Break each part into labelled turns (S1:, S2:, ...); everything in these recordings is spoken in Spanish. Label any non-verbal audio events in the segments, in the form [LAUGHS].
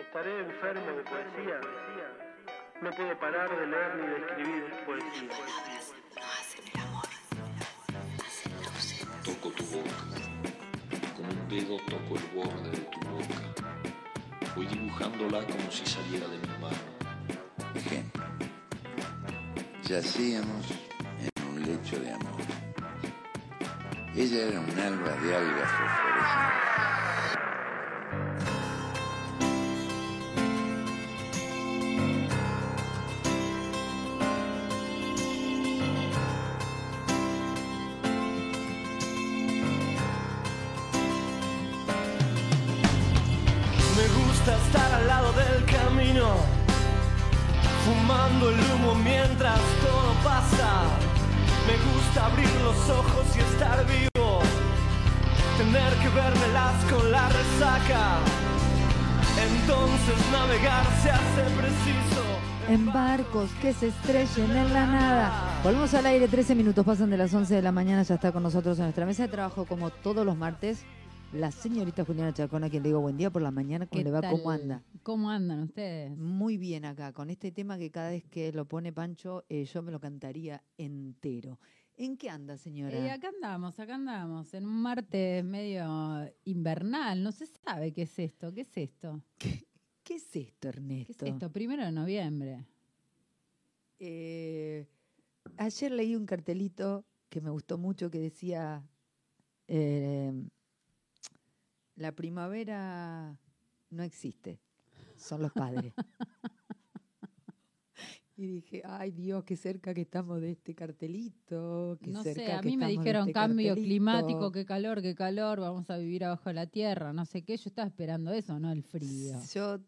S1: Estaré enfermo de poesía. No puedo parar de leer ni de escribir poesía.
S2: Toco tu boca, con un dedo toco el borde de tu boca. Voy dibujándola como si saliera de mi mano.
S3: Ejemplo. Yacíamos en un lecho de amor. Ella era un alba de algas fosforescentes.
S1: Que se
S4: estrellen en la nada. Volvemos al aire, 13 minutos pasan de las 11 de la mañana, ya está con nosotros en nuestra mesa de trabajo como todos los martes. La señorita Juliana Chacón, a quien le digo buen día por la mañana, ¿cómo
S5: ¿Qué
S4: le va?
S5: tal?
S4: ¿Cómo anda?
S5: ¿Cómo andan ustedes?
S4: Muy bien acá, con este tema que cada vez que lo pone Pancho, eh, yo me lo cantaría entero. ¿En qué anda, señora?
S5: Eh, acá andamos, acá andamos, en un martes medio invernal, no se sabe qué es esto, qué es esto,
S4: ¿Qué es esto, Ernesto?
S5: qué es esto, primero de noviembre.
S4: Eh, ayer leí un cartelito que me gustó mucho que decía, eh, la primavera no existe, son los padres. [LAUGHS] y dije, ay Dios, qué cerca que estamos de este cartelito. Qué
S5: No
S4: cerca
S5: sé, a
S4: que
S5: mí me dijeron
S4: este
S5: cambio
S4: cartelito".
S5: climático, qué calor, qué calor, vamos a vivir abajo de la tierra, no sé qué, yo estaba esperando eso, no el frío.
S4: Yo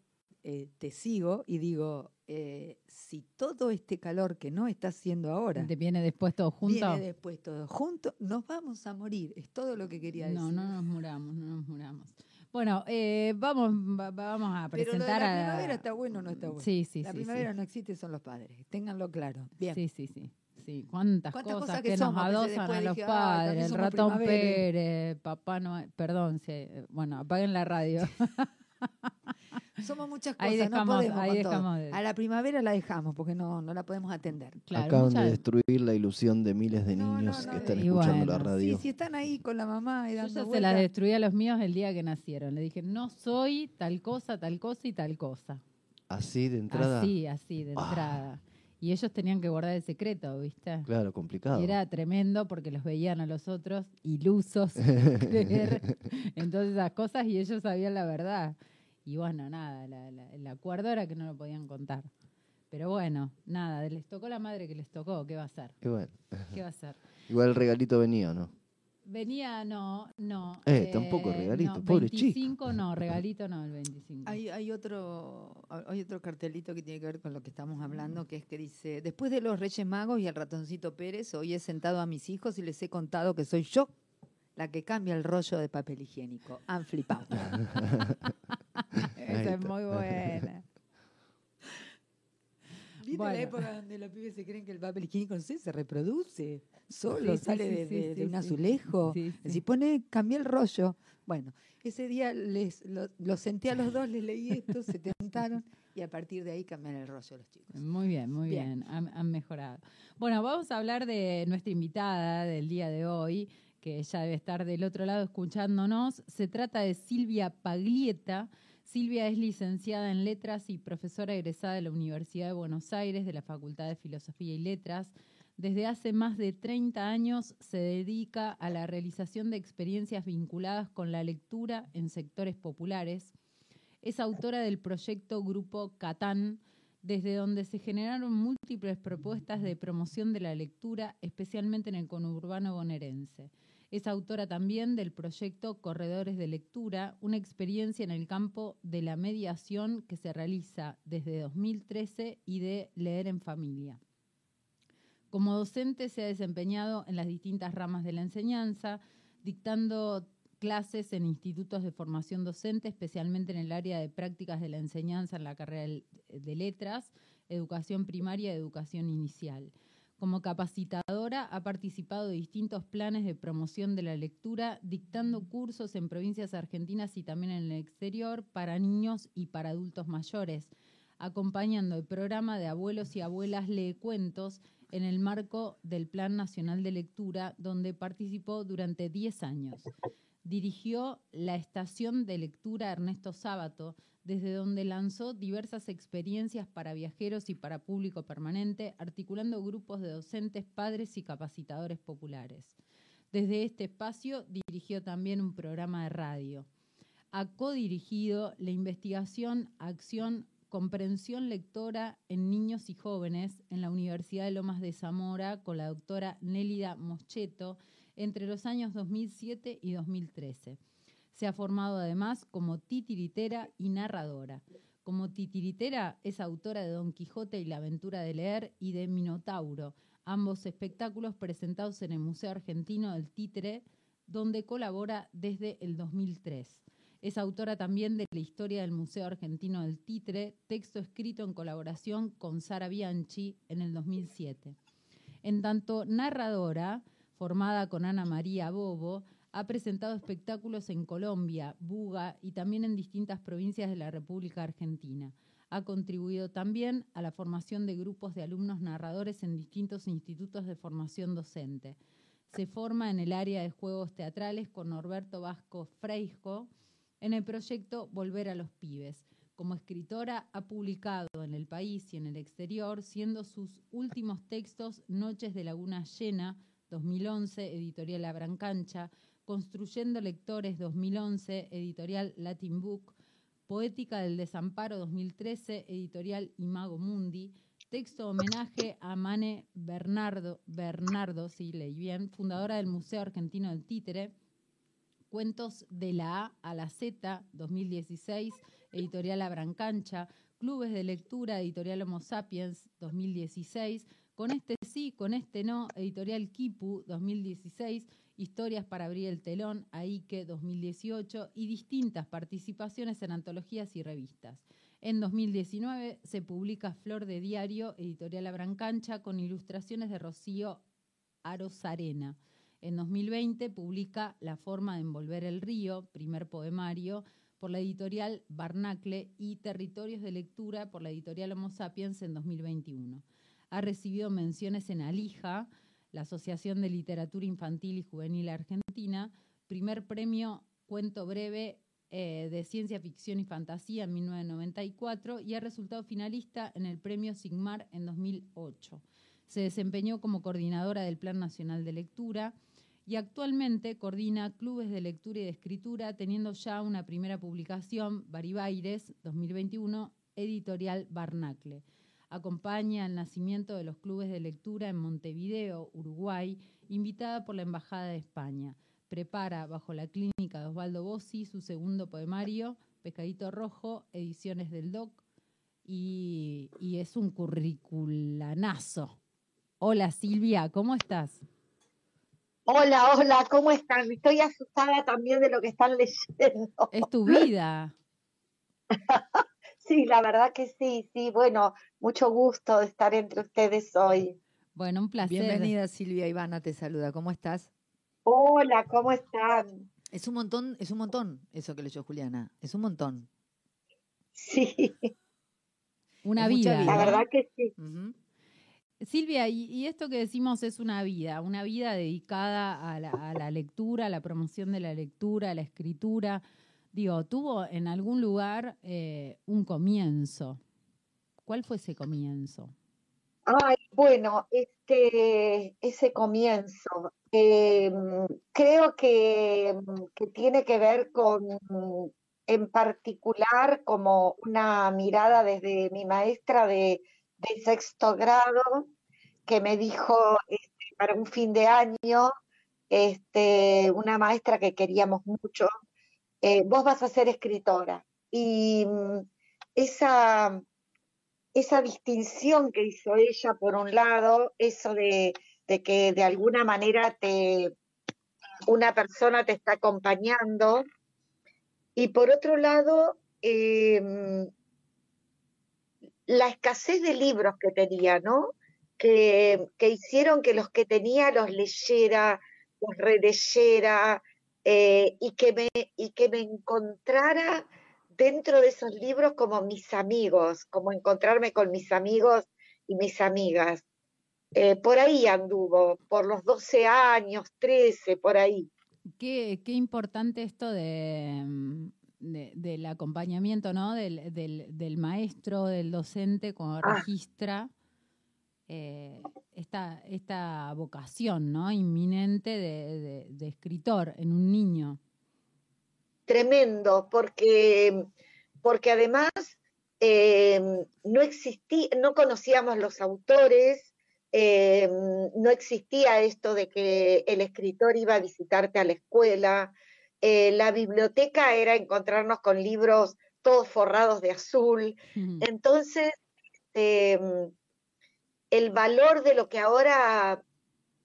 S4: eh, te sigo y digo, eh, si todo este calor que no está haciendo ahora
S5: ¿Te viene después todo junto?
S4: viene después todo junto, nos vamos a morir. Es todo lo que quería decir.
S5: No, no nos muramos, no nos muramos. Bueno, eh, vamos, va- vamos a
S4: Pero lo de
S5: presentar
S4: la
S5: a...
S4: primavera está bueno o no está bueno.
S5: Sí, sí,
S4: la
S5: sí,
S4: primavera
S5: sí.
S4: no existe, son los padres. Ténganlo claro. Bien.
S5: Sí, sí, sí. Sí, cuántas,
S4: ¿Cuántas
S5: cosas,
S4: cosas
S5: que,
S4: que
S5: nos adosan a los
S4: dije, "Ay,
S5: padres, el ratón
S4: primaveres".
S5: Pérez, papá Noel, perdón, sí, bueno, apaguen la radio. [LAUGHS]
S4: Somos muchas cosas,
S5: Ahí
S4: no podemos
S5: ahí
S4: con todo.
S5: dejamos de-
S4: A la primavera la dejamos porque no, no la podemos atender.
S5: Claro,
S6: Acaban
S5: muchas-
S6: de destruir la ilusión de miles de
S4: No, no,
S6: niños
S4: no,
S6: que están escuchando la radio.
S4: Sí, si están ahí con la mamá y
S5: Yo ya se las destruí a los míos el día que nacieron. Le dije, no soy tal cosa, tal cosa y tal cosa.
S6: Así de entrada.
S5: Así, así, de
S6: Ah.
S5: entrada. Y ellos tenían que guardar el secreto, ¿viste?
S6: Claro, complicado.
S5: Y era tremendo porque los veían a los otros ilusos creer en todas esas cosas y ellos sabían la verdad. Y bueno, nada, la- la- el acuerdo era que no lo podían contar. Pero bueno, nada, les tocó la madre que les tocó, ¿qué va a hacer?
S6: Y bueno,
S5: ¿Qué va a hacer?
S6: igual el regalito venía, ¿no?
S5: Venía, no, no.
S6: Eh, tampoco regalito,
S5: no,
S6: pobre chico.
S5: 25 no, [LAUGHS] regalito no, el 25.
S4: Hay, hay otro hay otro cartelito que tiene que ver con lo que estamos hablando, que es que dice, después de los Reyes Magos y el ratoncito Pérez, hoy he sentado a mis hijos y les he contado que soy yo la que cambia el rollo de papel higiénico. Han flipado. [LAUGHS]
S5: Esa es muy buena. [LAUGHS]
S4: ¿Viste
S5: Bueno.
S4: la época donde los pibes se creen que el papel higiénico no sé, se reproduce solo,
S5: Sí,
S4: sale
S5: sí,
S4: de,
S5: sí,
S4: de- de
S5: sí,
S4: un azulejo?
S5: Sí, sí.
S4: Si pone, cambié el rollo. Bueno, ese día les lo, los senté a los dos, les leí esto, se tentaron y a partir de ahí cambian el rollo los chicos.
S5: Muy bien, muy
S4: Bien.
S5: bien, Han, han mejorado. Bueno, vamos a hablar de nuestra invitada del día de hoy, que ya debe estar del otro lado escuchándonos. Se trata de Silvia Paglieta. Silvia es licenciada en Letras y profesora egresada de la Universidad de Buenos Aires de la Facultad de Filosofía y Letras. Desde hace más de 30 años se dedica a la realización de experiencias vinculadas con la lectura en sectores populares. Es autora del proyecto Grupo Catán, desde donde se generaron múltiples propuestas de promoción de la lectura, especialmente en el conurbano bonaerense. Es autora también del proyecto Corredores de Lectura, una experiencia en el campo de la mediación que se realiza desde 2013 y de Leer en Familia. Como docente se ha desempeñado en las distintas ramas de la enseñanza, dictando clases en institutos de formación docente, especialmente en el área de prácticas de la enseñanza en la carrera de letras, educación primaria y educación inicial. Como capacitadora ha participado de distintos planes de promoción de la lectura, dictando cursos en provincias argentinas y también en el exterior para niños y para adultos mayores, acompañando el programa de Abuelos y Abuelas Lee Cuentos en el marco del Plan Nacional de Lectura, donde participó durante 10 años. Dirigió la estación de lectura Ernesto Sábato, desde donde lanzó diversas experiencias para viajeros y para público permanente, articulando grupos de docentes, padres y capacitadores populares. Desde este espacio dirigió también un programa de radio. Ha codirigido la investigación, acción, comprensión lectora en niños y jóvenes en la Universidad de Lomas de Zamora con la doctora Nélida Moscheto entre los años 2007 y 2013. Se ha formado además como titiritera y narradora. Como titiritera es autora de Don Quijote y la aventura de leer y de Minotauro, ambos espectáculos presentados en el Museo Argentino del Títere, donde colabora desde el 2003. Es autora también de la historia del Museo Argentino del Títere, texto escrito en colaboración con Sara Bianchi en el 2007. En tanto narradora, formada con Ana María Bobo, ha presentado espectáculos en Colombia, Buga y también en distintas provincias de la República Argentina. Ha contribuido también a la formación de grupos de alumnos narradores en distintos institutos de formación docente. Se forma en el área de juegos teatrales con Norberto Vasco Freisco en el proyecto Volver a los Pibes. Como escritora ha publicado en el país y en el exterior, siendo sus últimos textos Noches de Laguna Llena, 2011, editorial La Brancancha, Construyendo Lectores 2011, editorial Latin Book, Poética del Desamparo 2013, editorial Imago Mundi, texto homenaje a Mane Bernardo, Bernardo, sí leí bien, fundadora del Museo Argentino del Títere, Cuentos de la A a la Z 2016, editorial La Brancancha, Clubes de Lectura, editorial Homo Sapiens 2016, Con este sí, con este no, editorial Kipu 2016, Historias para abrir el telón, AIKE 2018 y distintas participaciones en antologías y revistas. En 2019 se publica Flor de Diario, editorial Abrancancha, con ilustraciones de Rocío Arozarena. En 2020 publica La forma de envolver el río, primer poemario, por la editorial Barnacle y Territorios de Lectura por la editorial Homo Sapiens en 2021. Ha recibido menciones en Alija, la Asociación de Literatura Infantil y Juvenil Argentina, primer premio Cuento Breve eh, de Ciencia Ficción y Fantasía en 1994 y ha resultado finalista en el premio Sigmar en 2008. Se desempeñó como coordinadora del Plan Nacional de Lectura y actualmente coordina clubes de lectura y de escritura, teniendo ya una primera publicación, Baribaires 2021, editorial Barnacle acompaña el nacimiento de los clubes de lectura en Montevideo, Uruguay, invitada por la Embajada de España. Prepara bajo la clínica de Osvaldo Bossi su segundo poemario, Pescadito Rojo, Ediciones del DOC, y, y es un curriculanazo. Hola Silvia, ¿cómo estás?
S7: Hola, hola, ¿cómo están? Estoy asustada también de lo que están leyendo.
S5: Es tu vida. [LAUGHS]
S7: Sí, la verdad que sí, sí. Bueno, mucho gusto de estar entre ustedes hoy.
S5: Bueno, un placer.
S4: Bienvenida Silvia Ivana, te saluda. ¿Cómo estás?
S7: Hola, ¿cómo están?
S4: Es un montón, es un montón eso que leyó Juliana. Es un montón.
S7: Sí.
S5: Una vida.
S7: La verdad que sí.
S5: Silvia, y, y esto que decimos es una vida, una vida dedicada a la, a la lectura, a la promoción de la lectura, a la escritura. Digo, tuvo en algún lugar eh, un comienzo. ¿Cuál fue ese comienzo?
S7: Ay, bueno, este, ese comienzo, eh, creo que, tiene que ver con, en particular, como una mirada desde mi maestra de, de sexto grado, que me dijo este, para un fin de año, este, una maestra que queríamos mucho, eh, vos vas a ser escritora. Y mm, esa, esa distinción que hizo ella, por un lado, eso de, de que de alguna manera te, una persona te está acompañando, y por otro lado, em, la escasez de libros que tenía, ¿no? que, que hicieron que los que tenía los leyera, los releyera eh, y, que me, y que me encontrara dentro de esos libros como mis amigos, como encontrarme con mis amigos y mis amigas. Eh, por ahí anduvo, por los 12 años, 13, por ahí.
S5: Qué, qué importante esto de, mm, de- del acompañamiento, ¿no? Del, del, del maestro, del docente, cuando
S7: Ah.
S5: registra eh, esta, esta vocación, ¿no? Inminente de, de- de escritor en un niño.
S7: Tremendo, porque, porque además eh, no existía, no conocíamos los autores, eh, no existía esto de que el escritor iba a visitarte a la escuela, la biblioteca era encontrarnos con libros todos forrados de azul, entonces el valor de lo que ahora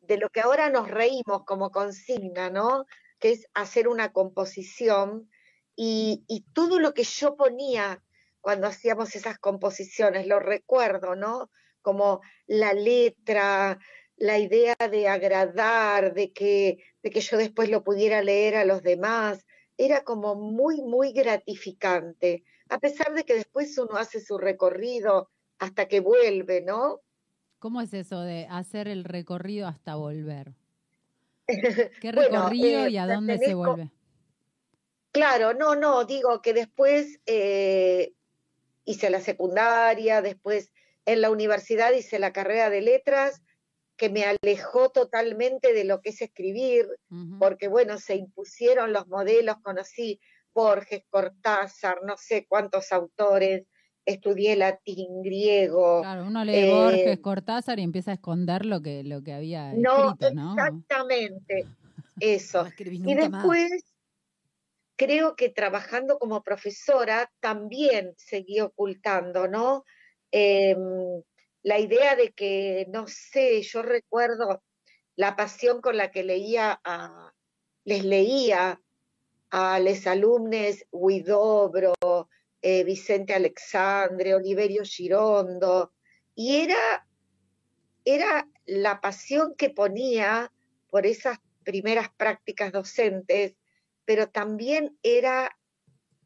S7: de lo que ahora nos reímos como consigna, ¿no? Que es hacer una composición y, todo lo que yo ponía cuando hacíamos esas composiciones, lo recuerdo, ¿no? Como la letra, la idea de agradar, de que, de que yo después lo pudiera leer a los demás, era como muy, muy gratificante, a pesar de que después uno hace su recorrido hasta que vuelve, ¿no?
S5: ¿Cómo es eso de hacer el recorrido hasta volver? [LAUGHS] ¿Qué
S7: Bueno,
S5: recorrido
S7: eh,
S5: y a dónde se vuelve?
S7: Claro, no, no, digo que después eh, hice la secundaria, después en la universidad hice la carrera de letras, que me alejó totalmente de lo que es escribir, porque bueno, se impusieron los modelos, conocí Borges, Cortázar, no sé cuántos autores, estudié latín, griego.
S5: Claro, uno lee
S7: eh,
S5: Borges, Cortázar y empieza a esconder lo que, lo que había
S7: No,
S5: escrito, ¿no?
S7: exactamente, [LAUGHS] eso.
S4: No
S7: Y
S4: más.
S7: después, creo que trabajando como profesora también seguí ocultando, ¿no? Em, la idea de que, no sé, yo recuerdo la pasión con la que leía a, les leía a los alumnos Huidobro, eh, Vicente Alexandre, Oliverio Girondo, y era, era la pasión que ponía por esas primeras prácticas docentes, pero también era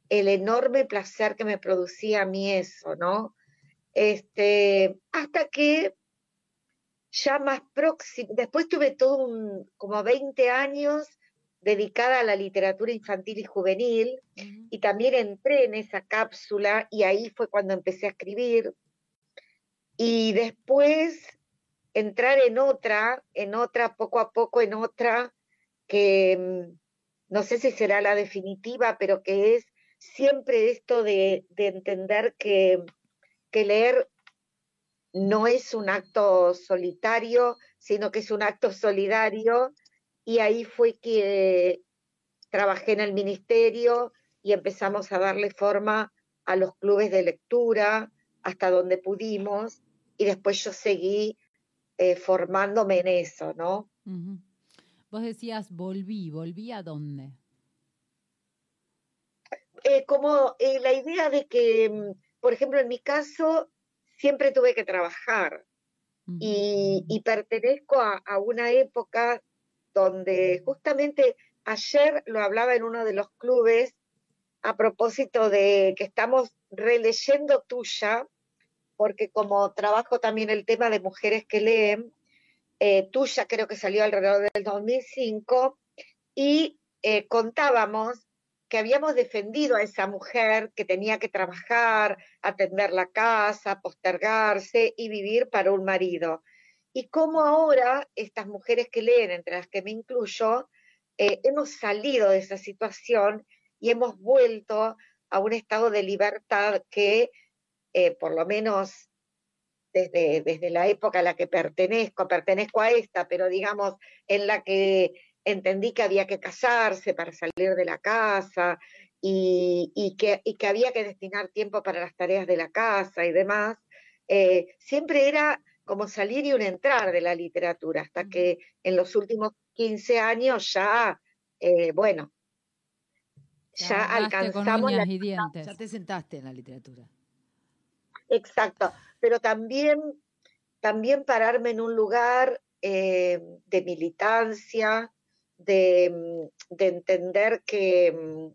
S7: el enorme placer que me producía a mí eso, ¿no? Este, hasta que ya más próximo, después tuve todo un, como 20 años dedicada a la literatura infantil y juvenil, y también entré en esa cápsula y ahí fue cuando empecé a escribir. Y después entrar en otra, en otra, poco a poco en otra, que mm, no sé si será la definitiva, pero que es siempre esto de, de entender que, que leer no es un acto solitario, sino que es un acto solidario. Y ahí fue que trabajé en el ministerio y empezamos a darle forma a los clubes de lectura hasta donde pudimos y después yo seguí eh, formándome en eso, ¿no?
S5: Vos decías, volví, ¿volví a dónde?
S7: Eh, como eh, la idea de que, mm, por ejemplo, en mi caso, siempre tuve que trabajar y, y pertenezco a, a una época donde justamente ayer lo hablaba en uno de los clubes a propósito de que estamos releyendo tuya, porque como trabajo también el tema de mujeres que leen, eh, tuya creo que salió alrededor del 2005, y eh, contábamos que habíamos defendido a esa mujer que tenía que trabajar, atender la casa, postergarse y vivir para un marido. Y cómo ahora estas mujeres que leen, entre las que me incluyo, eh, hemos salido de esa situación y hemos vuelto a un estado de libertad que, eh, por lo menos desde, desde la época a la que pertenezco, pertenezco a esta, pero digamos en la que entendí que había que casarse para salir de la casa y, que, y que había que destinar tiempo para las tareas de la casa y demás, eh, siempre era como salir y un entrar de la literatura, hasta que en los últimos 15 años ya, eh, bueno,
S5: Te
S7: ya
S5: con
S7: alcanzamos la
S5: uñas y dientes.
S4: Ya te sentaste en la literatura.
S7: Exacto, pero también también pararme en un lugar eh, de militancia, de, mm, de entender que, mm,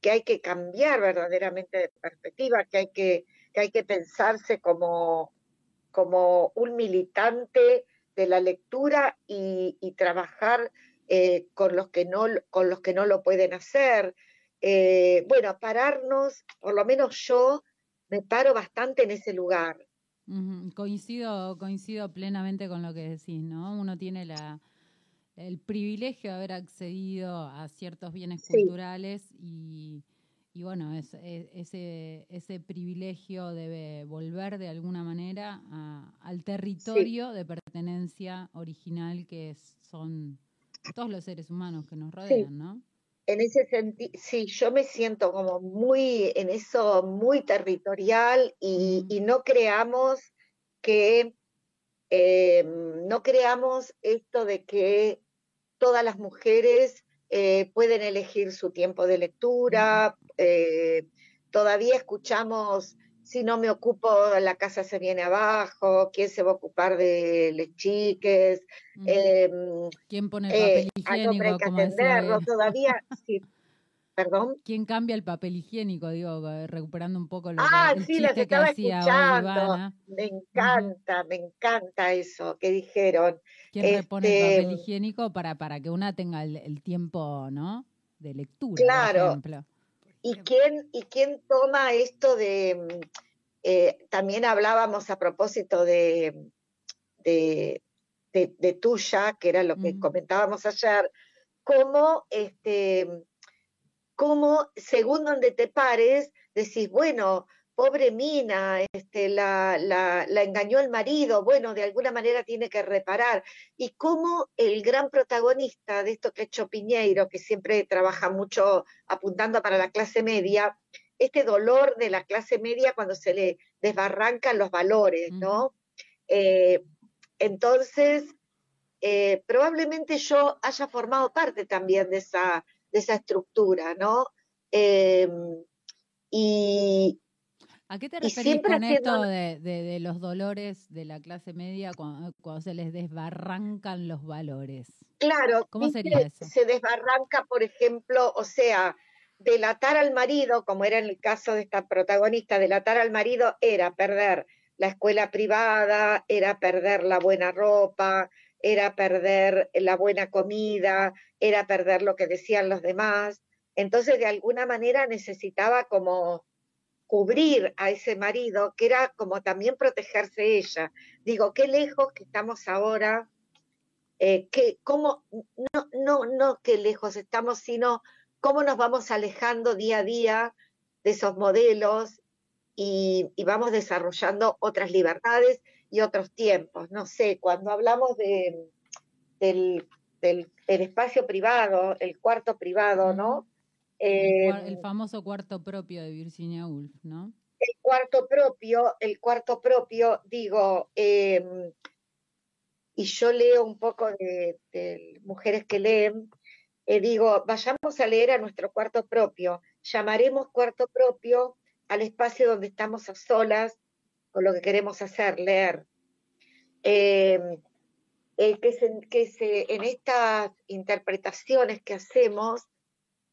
S7: que hay que cambiar verdaderamente de perspectiva, que hay que, que, hay que pensarse como, como un militante de la lectura y, y trabajar eh, con, los que no, con los que no lo pueden hacer. Eh, bueno, pararnos, por lo menos yo me paro bastante en ese lugar.
S5: Coincido, coincido plenamente con lo que decís, ¿no? Uno tiene la, el privilegio de haber accedido a ciertos bienes
S7: Sí.
S5: culturales y, y bueno, es- es- ese, ese privilegio debe volver de alguna manera a- al territorio de pertenencia original que es- son todos los seres humanos que nos rodean, ¿no?
S7: En ese sentido, sí, yo me siento como muy en eso, muy territorial y, y no creamos que, eh, no creamos esto de que todas las mujeres eh, pueden elegir su tiempo de lectura. eh, todavía escuchamos, si no me ocupo, la casa se viene abajo, ¿quién se va a ocupar de las chiques? Em,
S5: ¿Quién pone el
S7: eh,
S5: papel
S7: hay que atenderlo, todavía, sí, perdón.
S5: ¿Quién cambia el papel higiénico? Digo, eh, recuperando un poco lo
S7: Ah,
S5: que, el
S7: sí, las
S5: que
S7: estaba escuchando. Me encanta, me encanta eso que dijeron.
S5: ¿Quién repone el
S7: Este,
S5: papel higiénico para, para que una tenga el, el tiempo, ¿no? De lectura,
S7: Claro.
S5: por ejemplo.
S7: ¿Y quién, ¿Y quién toma esto de... mm, eh, también hablábamos a propósito de, de, de, de tuya, que era lo que comentábamos ayer, cómo, este, cómo según donde te pares, decís, bueno, pobre Mina, este, la, la, la engañó el marido, bueno, de alguna manera tiene que reparar. Y cómo el gran protagonista de esto que ha hecho Piñeiro, que siempre trabaja mucho apuntando para la clase media, este dolor de la clase media cuando se le desbarrancan los valores, ¿no? Eh, entonces, eh, probablemente yo haya formado parte también de esa, de esa estructura, ¿no? Eh, y,
S5: ¿A qué te referís
S7: siempre
S5: con esto
S7: haciendo-
S5: de, de- de los dolores de la clase media cuando, cuando se les desbarrancan los valores?
S7: Claro,
S5: ¿Cómo sería eso?
S7: se desbarranca, por ejemplo, o sea, delatar al marido, como era en el caso de esta protagonista, delatar al marido era perder la escuela privada, era perder la buena ropa, era perder la buena comida, era perder lo que decían los demás. Entonces, de alguna manera necesitaba como cubrir a ese marido, que era como también protegerse ella. Digo, qué lejos que estamos ahora eh, que cómo, no, no, no qué lejos estamos, sino cómo nos vamos alejando día a día de esos modelos y, y vamos desarrollando otras libertades y otros tiempos. No sé, cuando hablamos de, del, del el espacio privado, el cuarto privado, ¿no?
S5: El,
S7: Eh,
S5: el famoso cuarto propio de Virginia Woolf, ¿no?
S7: el cuarto propio, el cuarto propio, digo, eh, y yo leo un poco de, de mujeres que leen, eh, digo, vayamos a leer a nuestro cuarto propio, llamaremos cuarto propio al espacio donde estamos a solas con lo que queremos hacer, leer. Eh, eh, que, se, que se, en estas interpretaciones que hacemos,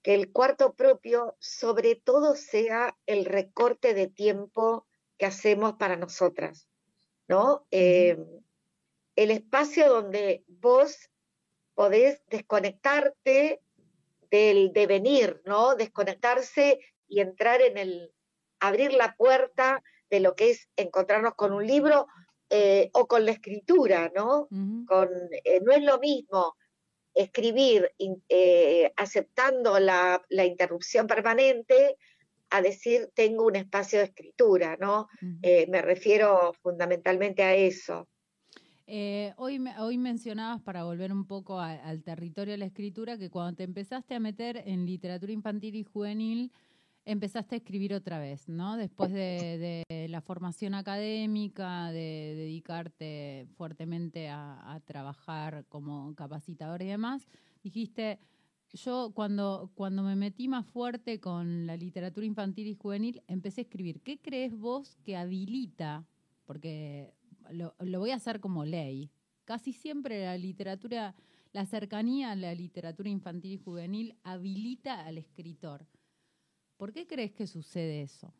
S7: que el cuarto propio sobre todo sea el recorte de tiempo que hacemos para nosotras, ¿no? Eh, el espacio donde vos podés desconectarte del devenir, ¿no? Desconectarse y entrar en el, abrir la puerta de lo que es encontrarnos con un libro eh, o con la escritura, ¿no? Con, eh, no es lo mismo escribir in- eh, aceptando la, la interrupción permanente a decir tengo un espacio de escritura, ¿no? Me refiero fundamentalmente a eso.
S5: Eh, hoy, hoy mencionabas, para volver un poco a- al territorio de la escritura, que cuando te empezaste a meter en literatura infantil y juvenil, empezaste a escribir otra vez, ¿no? Después de, la formación académica, de dedicarte fuertemente a, a trabajar como capacitador y demás, dijiste, yo cuando, cuando me metí más fuerte con la literatura infantil y juvenil, empecé a escribir. ¿Qué crees vos que habilita? Porque lo, lo voy a hacer como ley. Casi siempre la literatura, la cercanía a la literatura infantil y juvenil habilita al escritor. ¿Por qué crees que sucede eso?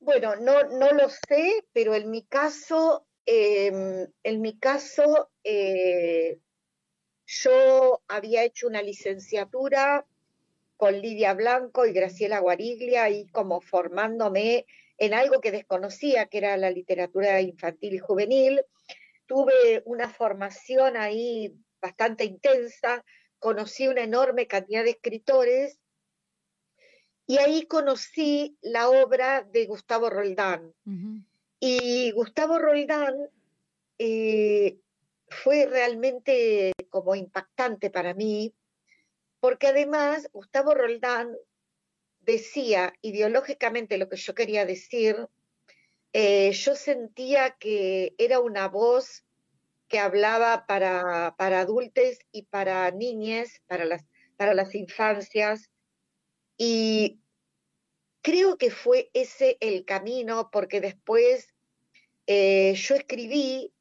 S7: Bueno, no, no lo sé, pero en mi caso, em, en mi caso, eh, yo había hecho una licenciatura con Lidia Blanco y Graciela Guariglia y como formándome en algo que desconocía, que era la literatura infantil y juvenil. Tuve una formación ahí bastante intensa, conocí una enorme cantidad de escritores y ahí conocí la obra de Gustavo Roldán. Y Gustavo Roldán eh, fue realmente como impactante para mí, porque además Gustavo Roldán decía ideológicamente lo que yo quería decir. Eh, yo sentía que era una voz que hablaba para, para adultos y para niñas, para las, para las infancias, y creo que fue ese el camino, porque después eh, yo escribí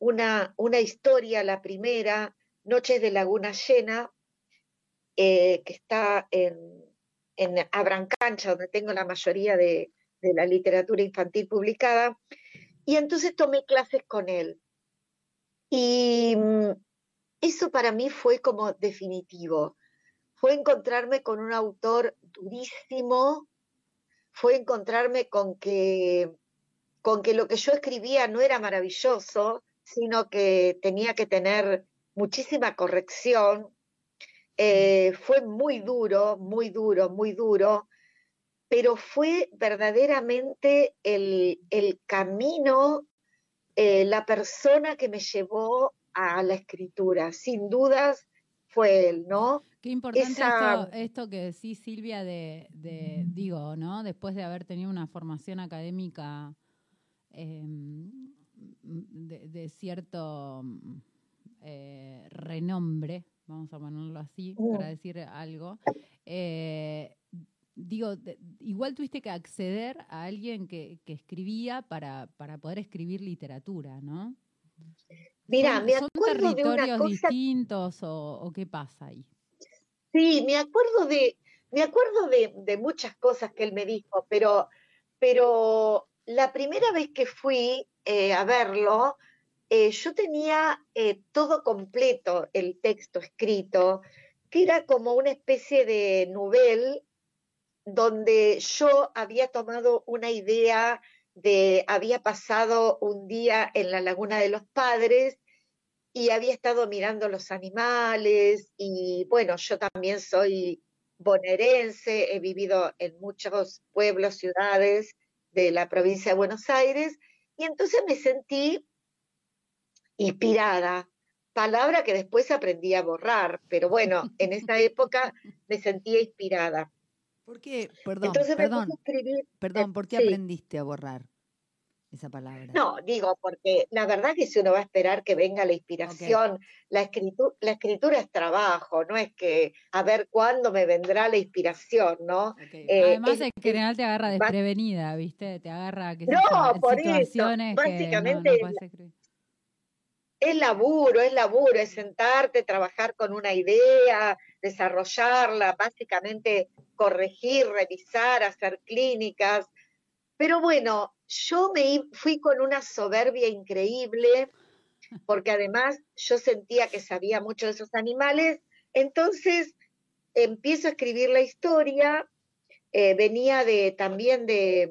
S7: una, una historia, la primera, Noches de Laguna Llena, eh, que está en, en donde tengo la mayoría de, de la literatura infantil publicada, y entonces tomé clases con él. Y mm, eso para mí fue como definitivo. Fue encontrarme con un autor durísimo, fue encontrarme con que, con que lo que yo escribía no era maravilloso, sino que tenía que tener muchísima corrección. Eh, fue muy duro, muy duro, muy duro, pero fue verdaderamente el, el camino, eh, la persona que me llevó a la escritura. Sin dudas fue él, ¿no?
S5: Qué importante
S7: Esa-
S5: esto, esto que decís, Silvia, de, de, digo, ¿no? Después de haber tenido una formación académica eh, de, de cierto eh, renombre, vamos a ponerlo así, para decir algo. eh, digo, de- igual tuviste que acceder a alguien que, que escribía para, para poder escribir literatura, ¿no?
S7: Mira,
S5: ¿Son,
S7: me
S5: son
S7: acuerdo de una
S5: territorios
S7: cosa
S5: distintos o, o qué pasa ahí?
S7: Sí, me acuerdo de, me acuerdo de, muchas cosas que él me dijo, pero, pero la primera vez que fui eh, a verlo, eh, yo tenía eh, todo completo el texto escrito, que era como una especie de novel donde yo había tomado una idea de, había pasado un día en la Laguna de los Padres y había estado mirando los animales y bueno, yo también soy bonaerense, he vivido en muchos pueblos, ciudades de la provincia de Buenos Aires y entonces me sentí inspirada, palabra que después aprendí a borrar, pero bueno, [LAUGHS] en esa época me sentía inspirada.
S4: ¿Por qué? Perdón,
S7: Entonces me
S4: perdón,
S7: puse a escribir
S4: perdón, ¿por qué
S7: sí.
S4: aprendiste a borrar esa palabra?
S7: No, digo, porque la verdad que si uno va a esperar que venga la inspiración, la, escritura, la escritura es trabajo, no es que a ver cuándo me vendrá la inspiración, ¿no?
S4: Ok.
S7: Eh,
S5: Además,
S7: es-
S5: en general te agarra desprevenida, ¿viste? Te agarra sé
S7: No, por eso,
S5: situaciones que no, no
S7: básicamente. Es laburo, es laburo, es sentarte, trabajar con una idea, desarrollarla, básicamente corregir, revisar, hacer clínicas. Pero bueno, yo me fui con una soberbia increíble, porque además yo sentía que sabía mucho de esos animales, entonces empiezo a escribir la historia, eh, venía de también de,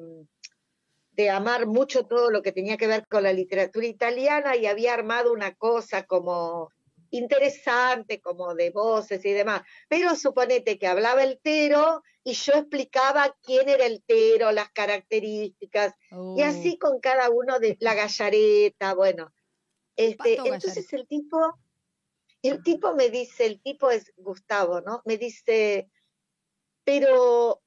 S7: de amar mucho todo lo que tenía que ver con la literatura italiana y había armado una cosa como interesante, como de voces y demás. Pero suponete que hablaba el tero y yo explicaba quién era el tero, las características, y
S5: Uh,
S7: así con cada uno de la gallareta, bueno. Este,
S4: Pato
S7: entonces el tipo, el tipo me dice, el tipo es Gustavo, ¿no? Me dice, pero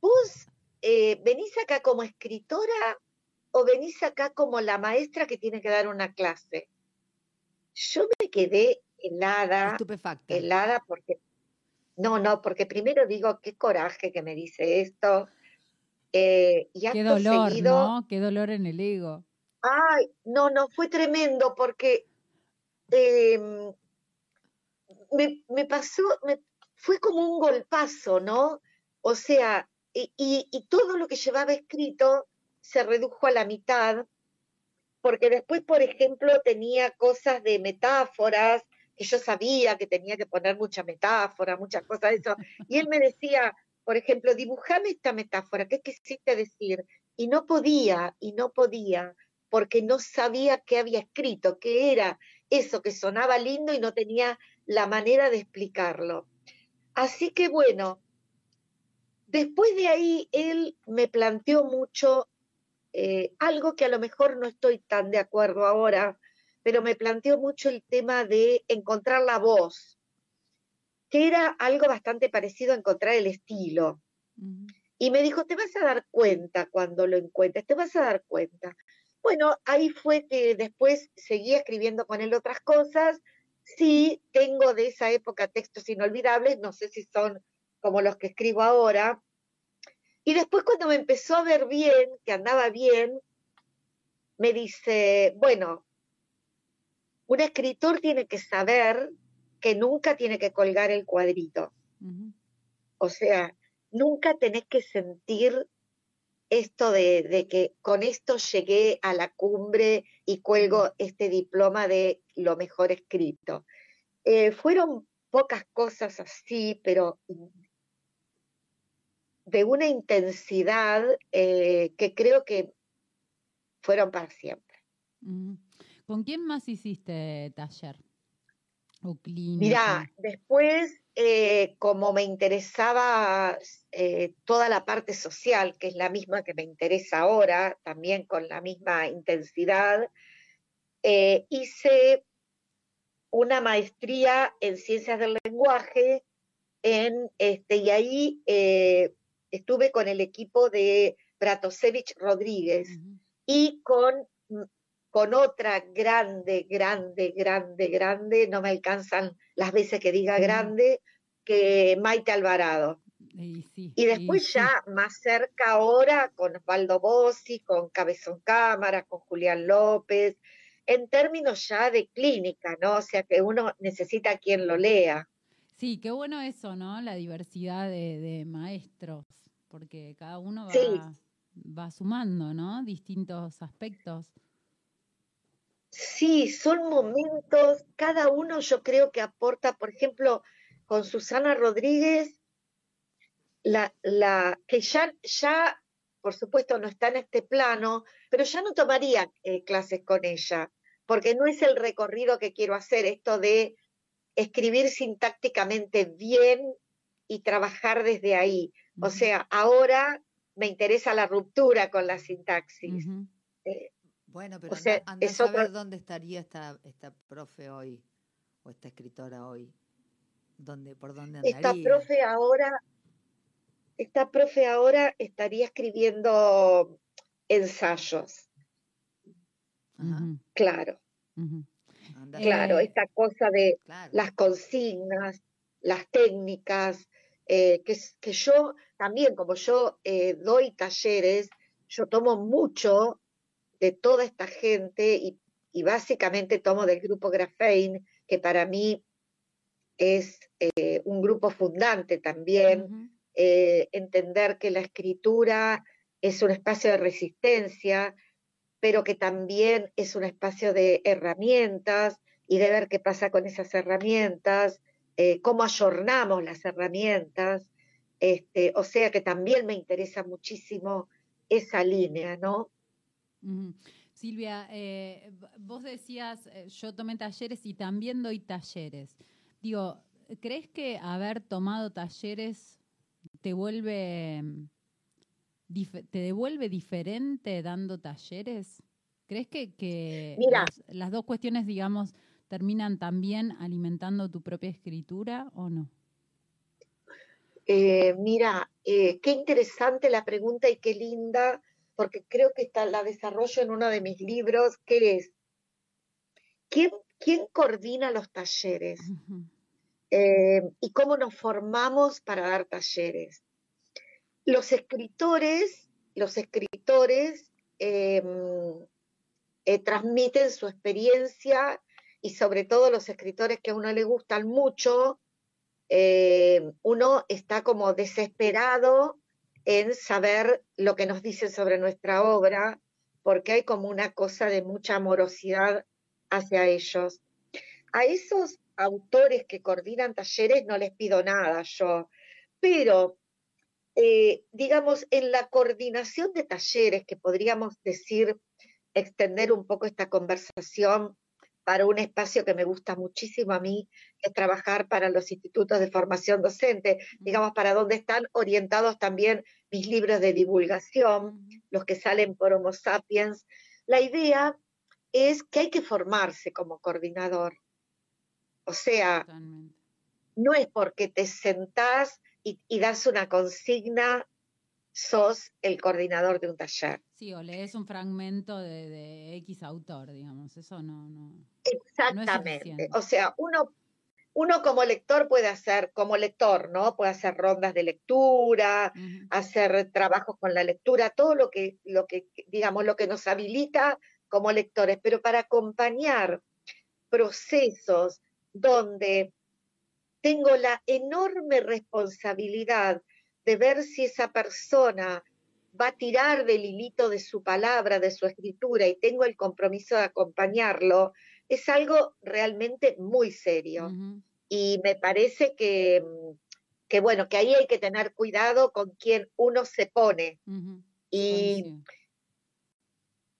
S7: vos eh, venís acá como escritora o venís acá como la maestra que tiene que dar una clase. Yo me quedé helada,
S4: Estupefacta.
S7: helada porque, no, no, porque primero digo, qué coraje que me dice esto. eh, y
S5: qué dolor,
S7: seguido,
S5: ¿no? Qué dolor en el ego.
S7: Ay, no, no, fue tremendo porque em, me, me pasó, me, fue como un golpazo, ¿no? O sea, y, y- y todo lo que llevaba escrito se redujo a la mitad, porque después, por ejemplo, tenía cosas de metáforas, que yo sabía que tenía que poner mucha metáfora, muchas cosas de eso, y él me decía, por ejemplo, dibujame esta metáfora, ¿qué quisiste decir? Y no podía, y no podía, porque no sabía qué había escrito, qué era eso que sonaba lindo y no tenía la manera de explicarlo. Así que bueno, después de ahí él me planteó mucho eh, algo que a lo mejor no estoy tan de acuerdo ahora, pero me planteó mucho el tema de encontrar la voz, que era algo bastante parecido a encontrar el estilo. Y me dijo, te vas a dar cuenta cuando lo encuentres, te vas a dar cuenta. Bueno, ahí fue que después seguí escribiendo con él otras cosas. Sí, tengo de esa época textos inolvidables, no sé si son como los que escribo ahora. Y después cuando me empezó a ver bien, que andaba bien, me dice, bueno, un escritor tiene que saber que nunca tiene que colgar el cuadrito. O sea, nunca tenés que sentir esto de, de que con esto llegué a la cumbre y cuelgo este diploma de lo mejor escrito. Eh, fueron pocas cosas así, pero de una intensidad eh, que creo que fueron para siempre.
S5: ¿Con quién más hiciste taller? O clínica.
S7: Mirá, después, eh, como me interesaba eh, toda la parte social, que es la misma que me interesa ahora, también con la misma intensidad, eh, hice una maestría en ciencias del lenguaje en este, y ahí eh, estuve con el equipo de Bratosevich Rodríguez y con, con otra grande, grande, grande, grande, no me alcanzan las veces que diga grande, que Maite Alvarado.
S5: Y, sí,
S7: Y después
S5: sí.
S7: ya más cerca ahora con Osvaldo Bossi, con Cabezón Cámara, con Julián López, en términos ya de clínica, ¿no? O sea que uno necesita a quien lo lea.
S5: Sí, qué bueno eso, ¿no? La diversidad de, de maestros, porque cada uno va, va sumando, ¿no? Distintos aspectos.
S7: Sí, son momentos, cada uno yo creo que aporta, por ejemplo, con Susana Rodríguez, la, la, que ya, ya, por supuesto, no está en este plano, pero ya no tomaría eh, clases con ella, porque no es el recorrido que quiero hacer, esto de escribir sintácticamente bien y trabajar desde ahí. O sea, ahora me interesa la ruptura con la sintaxis. Eh,
S4: Bueno, pero
S7: O sea,
S4: anda, anda
S7: es
S4: a saber
S7: otra-
S4: dónde estaría esta, esta profe hoy, o esta escritora hoy. ¿Dónde, ¿Por dónde andaría?
S7: Esta profe ahora, esta profe ahora estaría escribiendo ensayos,
S4: Ajá,
S7: claro, claro,
S5: Eh,
S7: esta cosa de
S4: Claro.
S7: las consignas, las técnicas, eh, que, es- que yo también, como yo eh, doy talleres, yo tomo mucho de toda esta gente y, y básicamente tomo del grupo Grafein, que para mí es eh, un grupo fundante también. Eh, entender que la escritura es un espacio de resistencia, pero que también es un espacio de herramientas y de ver qué pasa con esas herramientas, eh, cómo ayornamos las herramientas. Este, o sea que también me interesa muchísimo esa línea, ¿no?
S5: Silvia, eh, vos decías, eh, yo tomé talleres y también doy talleres. Digo, ¿crees que haber tomado talleres te vuelve, mm, te devuelve diferente dando talleres? ¿Crees que, que
S7: Mira.
S5: las, las dos cuestiones, digamos, terminan también alimentando tu propia escritura o no?
S7: Eh, mira, eh, qué interesante la pregunta y qué linda, porque creo que esta la desarrollo en uno de mis libros, que es, ¿quién, quién coordina los talleres? Eh, y cómo nos formamos para dar talleres. Los escritores, los escritores eh, eh, transmiten su experiencia y sobre todo los escritores que a uno le gustan mucho, eh, uno está como desesperado en saber lo que nos dicen sobre nuestra obra, porque hay como una cosa de mucha amorosidad hacia ellos. A esos autores que coordinan talleres no les pido nada yo, pero eh, digamos, en la coordinación de talleres, que podríamos decir, extender un poco esta conversación para un espacio que me gusta muchísimo a mí, que es trabajar para los institutos de formación docente, digamos, para donde están orientados también mis libros de divulgación, los que salen por Homo Sapiens. La idea es que hay que formarse como coordinador. O sea, no es porque te sentás y, das una consigna, sos el coordinador de un taller.
S5: Sí, o lees un fragmento de, X autor, digamos, eso no. no
S7: Exactamente. o sea, uno, uno como lector puede hacer, como lector, ¿no? Puede hacer rondas de lectura, hacer trabajos con la lectura, todo lo que, lo que, digamos, lo que nos habilita como lectores, pero para acompañar procesos donde tengo la enorme responsabilidad de ver si esa persona va a tirar del hilito de su palabra, de su escritura, y tengo el compromiso de acompañarlo, es algo realmente muy serio. Y me parece que, que, bueno, que ahí hay que tener cuidado con quien uno se pone. Y,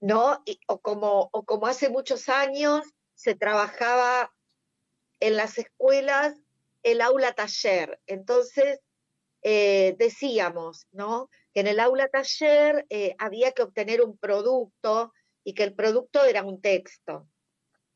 S7: ¿no? o, como, o como hace muchos años se trabajaba en las escuelas el aula taller. Entonces, eh, decíamos, ¿no? Que en el aula taller eh, había que obtener un producto y que el producto era un texto.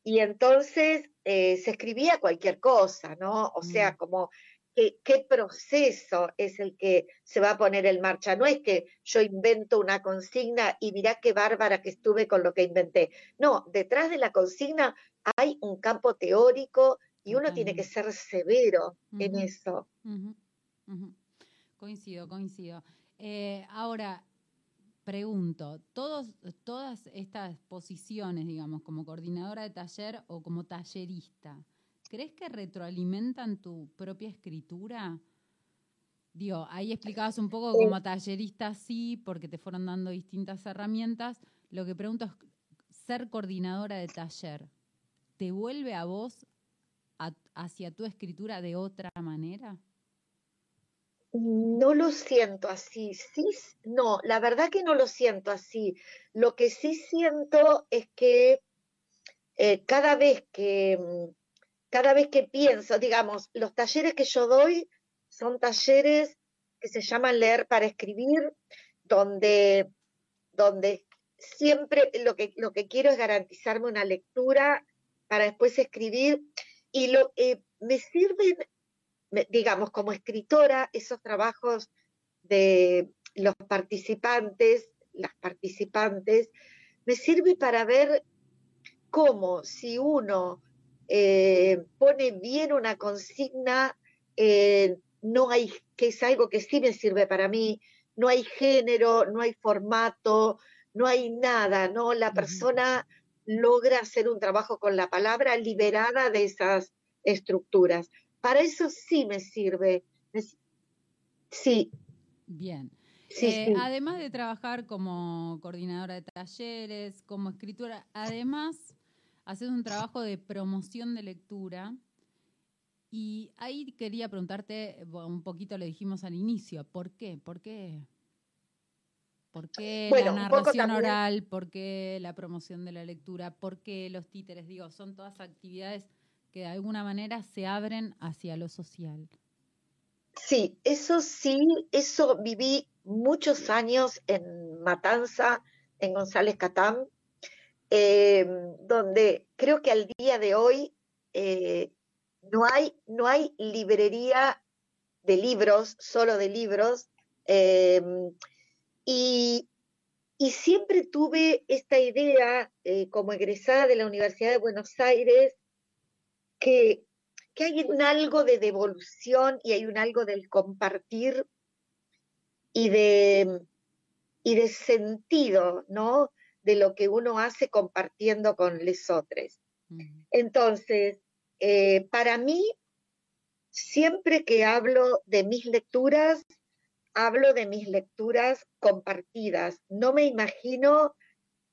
S7: Y entonces eh, se escribía cualquier cosa, ¿no? O sea, mm. como ¿qué, proceso es el que se va a poner en marcha. No es que yo invento una consigna y mirá qué bárbara que estuve con lo que inventé. No, detrás de la consigna hay un campo teórico y uno tiene que ser severo en eso.
S5: Coincido, coincido. Eh, ahora, pregunto, todos, todas estas posiciones, digamos, como coordinadora de taller o como tallerista, ¿crees que retroalimentan tu propia escritura? Digo, ahí explicabas un poco como tallerista sí, porque te fueron dando distintas herramientas. Lo que pregunto es, ser coordinadora de taller, ¿te vuelve a vos hacia tu escritura de otra manera?
S7: No lo siento así, sí, no, la verdad que no lo siento así. Lo que sí siento es que eh, cada vez que mm, cada vez que pienso, digamos, los talleres que yo doy son talleres que se llaman leer para escribir, donde, donde siempre lo que, lo que quiero es garantizarme una lectura para después escribir y lo, eh, me sirven, digamos, como escritora, esos trabajos de los participantes, las participantes, me sirve para ver cómo si uno eh, pone bien una consigna, eh, no hay, que es algo que sí me sirve para mí, no hay género, no hay formato, no hay nada, ¿no? La persona logra hacer un trabajo con la palabra liberada de esas estructuras. Para eso sí me sirve. Sí.
S5: Bien. Eh, además de trabajar como coordinadora de talleres, como escritora, además haces un trabajo de promoción de lectura. Y ahí quería preguntarte, un poquito le dijimos al inicio, ¿por qué? ¿Por qué ¿Por qué la narración oral? ¿Por qué la promoción de la lectura? ¿Por qué los títeres? Digo, son todas actividades que de alguna manera se abren hacia lo social.
S7: Sí, eso sí, eso viví muchos años en Matanza, en González Catán, eh, donde creo que al día de hoy eh, no, hay, no hay librería de libros, solo de libros. Eh, y, siempre tuve esta idea, eh, como egresada de la Universidad de Buenos Aires, que, hay un algo de devolución y hay un algo del compartir y de, y de sentido, ¿no? de lo que uno hace compartiendo con les otros. Entonces, eh, para mí, siempre que hablo de mis lecturas, hablo de mis lecturas compartidas. No me imagino,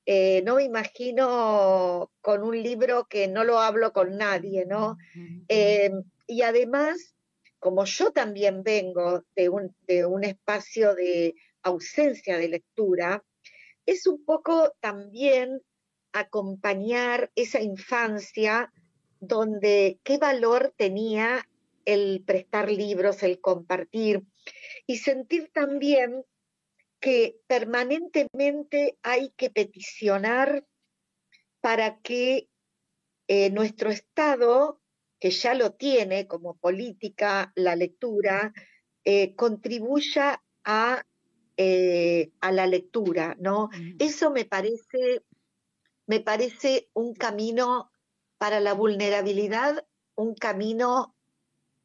S7: eh, no me imagino con un libro que no lo hablo con nadie, ¿no? Eh, y además, como yo también vengo de un, de un espacio de ausencia de lectura, es un poco también acompañar esa infancia donde qué valor tenía el prestar libros, el compartir y sentir también que permanentemente hay que peticionar para que eh, nuestro Estado, que ya lo tiene como política la lectura, eh, contribuya a, eh, a la lectura, ¿no?
S5: Ujú.
S7: Eso me parece, me parece un camino para la vulnerabilidad, un camino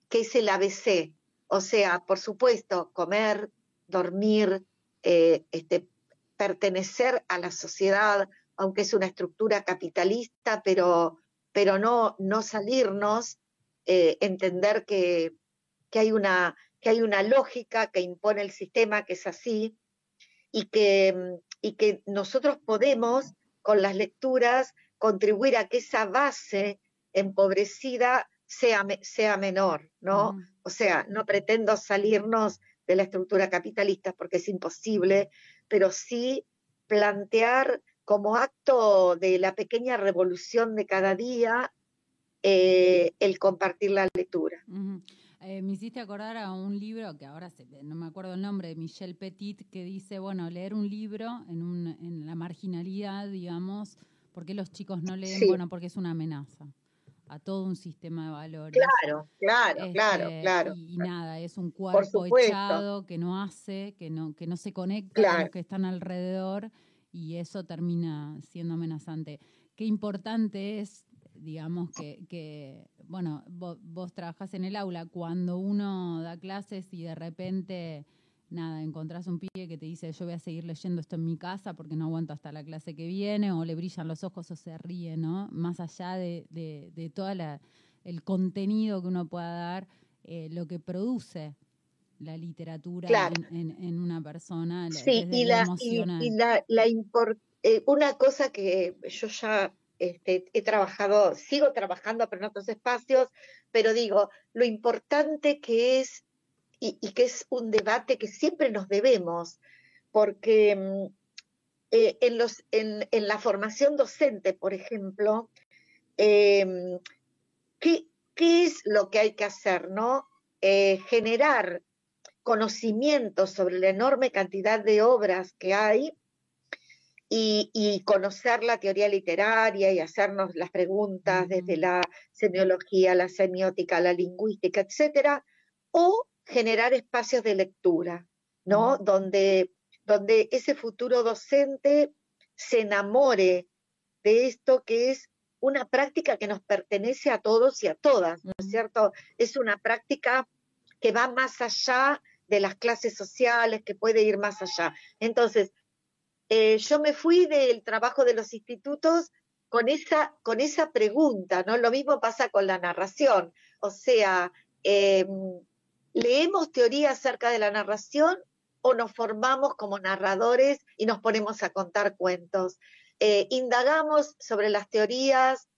S7: que es el ABC. O sea, por supuesto, comer, dormir, eh, este, pertenecer a la sociedad, aunque es una estructura capitalista, pero, pero no, no salirnos, eh, entender que, que, hay una, que hay una lógica que impone el sistema, que es así, y que, y que nosotros podemos, con las lecturas, contribuir a que esa base empobrecida sea, sea menor, ¿no? O sea, no pretendo salirnos de la estructura capitalista porque es imposible, pero sí plantear como acto de la pequeña revolución de cada día eh, el compartir la lectura.
S5: Eh, me hiciste acordar a un libro que ahora se- no me acuerdo el nombre, de Michel Petit, que dice, bueno, leer un libro en, un, en la marginalidad, digamos, ¿por qué los chicos no leen?
S7: Sí.
S5: Bueno, porque es una amenaza a todo un sistema de valores.
S7: Claro, claro, claro,
S5: Este,
S7: claro.
S5: Y, y nada, es un cuerpo echado que no hace, que no, que no se conecta con
S7: Claro.
S5: los que están alrededor y eso termina siendo amenazante. Qué importante es, digamos, que, que bueno, vos, vos trabajás en el aula, cuando uno da clases y de repente, nada, encontrás un pibe que te dice, yo voy a seguir leyendo esto en mi casa porque no aguanto hasta la clase que viene, o le brillan los ojos o se ríe, ¿no? Más allá de, de, de todo el contenido que uno pueda dar, eh, lo que produce la literatura
S7: Claro.
S5: en, en- en una persona.
S7: Sí, y, la, y, la, la eh, una cosa que yo ya este, he trabajado, sigo trabajando, pero en otros espacios, pero digo, lo importante que es, y, y que es un debate que siempre nos debemos, porque mm, eh, en, los, en, en la formación docente, por ejemplo, eh, ¿qué, qué es lo que hay que hacer? ¿no? Eh, generar conocimiento sobre la enorme cantidad de obras que hay y, y conocer la teoría literaria y hacernos las preguntas desde
S5: Ujú.
S7: la semiología, la semiótica, la lingüística, etcétera, o generar espacios de lectura, ¿no? Donde, donde ese futuro docente se enamore de esto que es una práctica que nos pertenece a todos y a todas, ¿no es cierto? Es una práctica que va más allá de las clases sociales, que puede ir más allá. Entonces, eh, yo me fui del trabajo de los institutos con esa, con esa pregunta, ¿no? Lo mismo pasa con la narración. O sea, eh, ¿leemos teoría acerca de la narración o nos formamos como narradores y nos ponemos a contar cuentos? Eh, indagamos sobre las teorías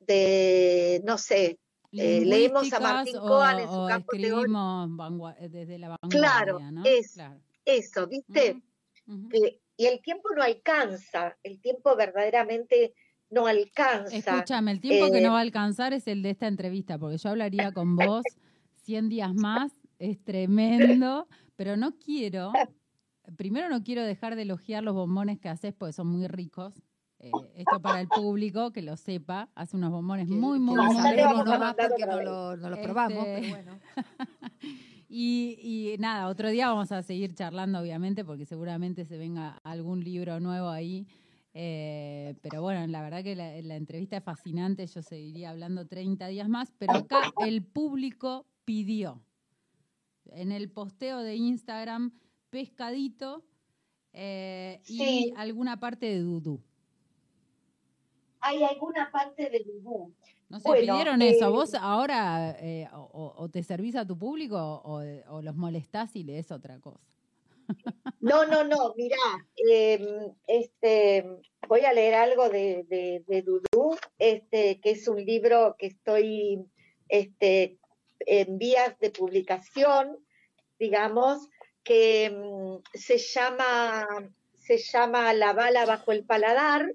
S7: de, no sé, eh, leemos a Martín Cohen en su campo teórico.
S5: vangua- desde la
S7: Claro,
S5: vanguardia, ¿no?
S7: es-
S5: Claro.
S7: Eso, ¿viste? Y el tiempo no alcanza, el tiempo verdaderamente no alcanza.
S5: Escúchame, el tiempo que
S7: Eh,
S5: no va a alcanzar es el de esta entrevista, porque yo hablaría con vos 100 días más, es tremendo, pero no quiero, primero no quiero dejar de elogiar los bombones que haces porque son muy ricos. Eh, esto para el público, que lo sepa, hace unos bombones muy, muy, ricos.
S4: nomás
S7: mandar
S4: porque no lo, no lo
S5: Este-
S4: probamos, pero bueno. [LAUGHS]
S5: Y, y nada, otro día vamos a seguir charlando, obviamente, porque seguramente se venga algún libro nuevo ahí. Eh, pero bueno, la verdad que la, la entrevista es fascinante, yo seguiría hablando 30 días más, pero acá el público pidió en el posteo de Instagram pescadito Eh, y alguna parte de Dudú.
S7: Hay alguna parte de Dudú.
S5: No sé,
S7: Bueno,
S5: pidieron eso.
S7: eh,
S5: ¿Vos ahora eh, o, o- o te servís a tu público o, o los molestás y lees otra cosa?
S7: No, no, no, mirá, eh, este, voy a leer algo de, de, de Dudú, este, que es un libro que estoy este, en vías de publicación, digamos, que mm, se llama, se llama La bala bajo el paladar,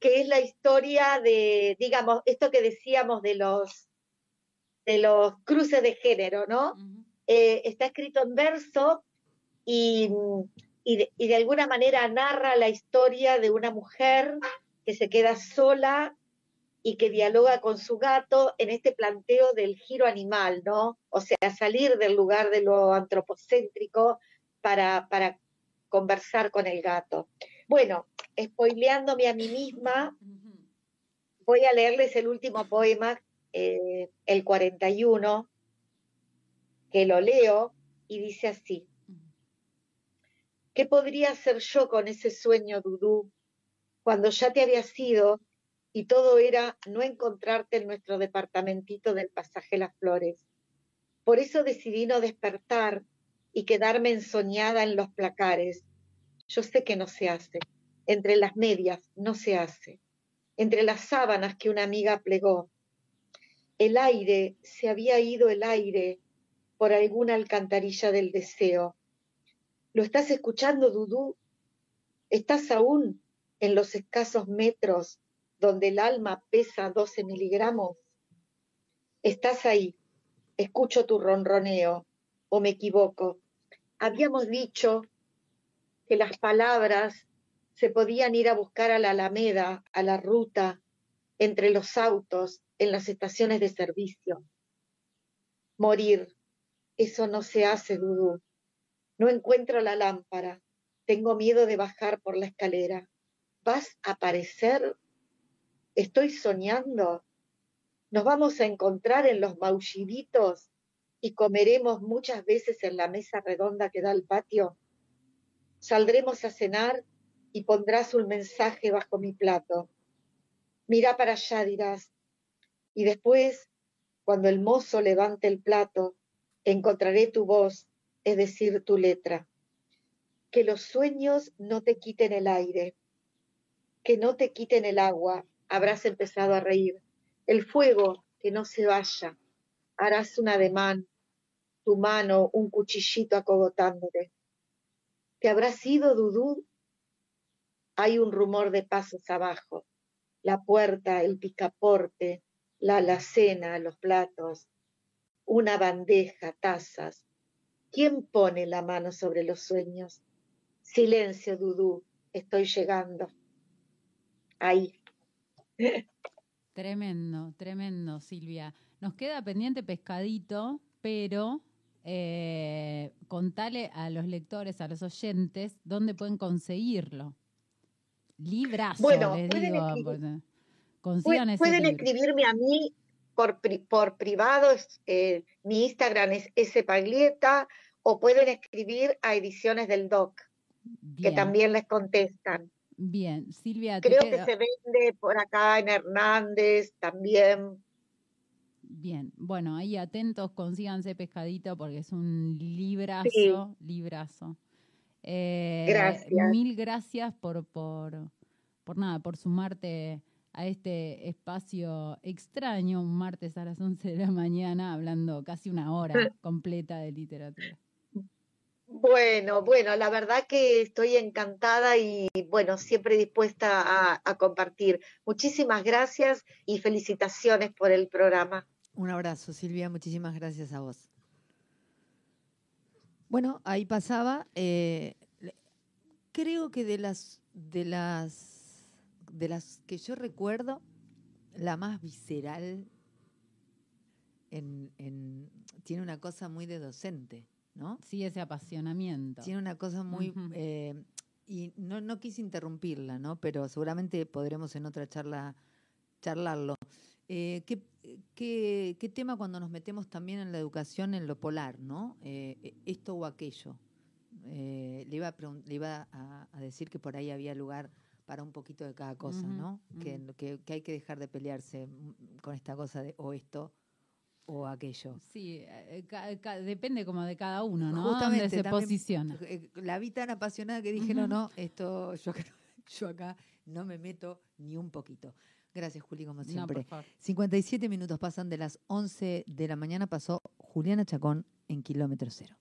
S7: que es la historia de, digamos, esto que decíamos de los, de los cruces de género, ¿no? Eh, está escrito en verso y, y, de, y de alguna manera narra la historia de una mujer que se queda sola y que dialoga con su gato en este planteo del giro animal, ¿no? O sea, salir del lugar de lo antropocéntrico para, para conversar con el gato. Bueno, spoileándome a mí misma, voy a leerles el último poema, eh, el 41, que lo leo y dice así. ¿Qué podría hacer yo con ese sueño, Dudú, cuando ya te había sido y todo era no encontrarte en nuestro departamentito del pasaje Las Flores? Por eso decidí no despertar y quedarme ensoñada en los placares. Yo sé que no se hace. Entre las medias no se hace. Entre las sábanas que una amiga plegó. El aire, se había ido el aire por alguna alcantarilla del deseo. ¿Lo estás escuchando, Dudú? ¿Estás aún en los escasos metros donde el alma pesa 12 miligramos? Estás ahí. Escucho tu ronroneo. ¿O me equivoco? Habíamos dicho que las palabras se podían ir a buscar a la alameda, a la ruta, entre los autos, en las estaciones de servicio. Morir. Eso no se hace, Dudú. No encuentro la lámpara. Tengo miedo de bajar por la escalera. ¿Vas a aparecer? ¿Estoy soñando? ¿Nos vamos a encontrar en los maulliditos y comeremos muchas veces en la mesa redonda que da al patio? Saldremos a cenar y pondrás un mensaje bajo mi plato. Mira para allá, dirás. Y después, cuando el mozo levante el plato, encontraré tu voz es decir, tu letra. Que los sueños no te quiten el aire, que no te quiten el agua, habrás empezado a reír. El fuego, que no se vaya, harás un ademán, tu mano un cuchillito acogotándote. ¿Te habrás ido, Dudú? Hay un rumor de pasos abajo, la puerta, el picaporte, la alacena, los platos, una bandeja, tazas, ¿Quién pone la mano sobre los sueños? Silencio, Dudú, estoy llegando. Ahí.
S5: Tremendo, tremendo, Silvia. Nos queda pendiente pescadito, pero eh, contale a los lectores, a los oyentes, dónde pueden conseguirlo. Librazo,
S7: Bueno,
S5: les
S7: pueden
S5: digo.
S7: escribir-
S5: porque Consigan ese
S7: Pueden
S5: libro.
S7: escribirme a mí por, por privado, eh, mi Instagram es spaglieta, o pueden escribir a Ediciones del Doc, que también les contestan.
S5: Bien. Silvia, te
S7: Creo que se vende por acá en Hernández también.
S5: Bien, bueno, ahí atentos, consíganse pescadito porque es un librazo,
S7: Sí.
S5: librazo. Eh,
S7: Gracias.
S5: Mil gracias por, por, por nada, por sumarte a este espacio extraño, un martes a las 11 de la mañana, hablando casi una hora [LAUGHS] completa de literatura.
S7: Bueno, bueno, la verdad que estoy encantada y bueno, siempre dispuesta a, compartir. Muchísimas gracias y felicitaciones por el programa.
S4: Un abrazo, Silvia. Muchísimas gracias a vos. Bueno, ahí pasaba. eh, creo que de las de las de las que yo recuerdo, la más visceral en, en- tiene una cosa muy de docente, ¿no?
S5: Sí, ese apasionamiento.
S4: Tiene una cosa muy... Eh, y no, no quise interrumpirla, ¿no? Pero seguramente podremos en otra charla charlarlo. Eh, ¿qué, qué, qué tema cuando nos metemos también en la educación, en lo polar, ¿no? Eh, esto o aquello. eh, le iba, a, le iba a, a decir que por ahí había lugar para un poquito de cada cosa, ¿no? Que, que, que hay que dejar de pelearse mm, con esta cosa de o esto o aquello.
S5: Sí, eh, ca- depende como de cada uno, ¿no?
S4: Justamente,
S5: Donde se posiciona.
S4: Eh, La vi tan apasionada que dije, no, no, esto yo acá, [LAUGHS] yo acá no me meto ni un poquito. Gracias, Juli, como
S5: No, por
S4: siempre.
S5: favor.
S4: 57 minutos pasan de las 11 de la mañana, pasó Juliana Chacón en Kilómetro Cero.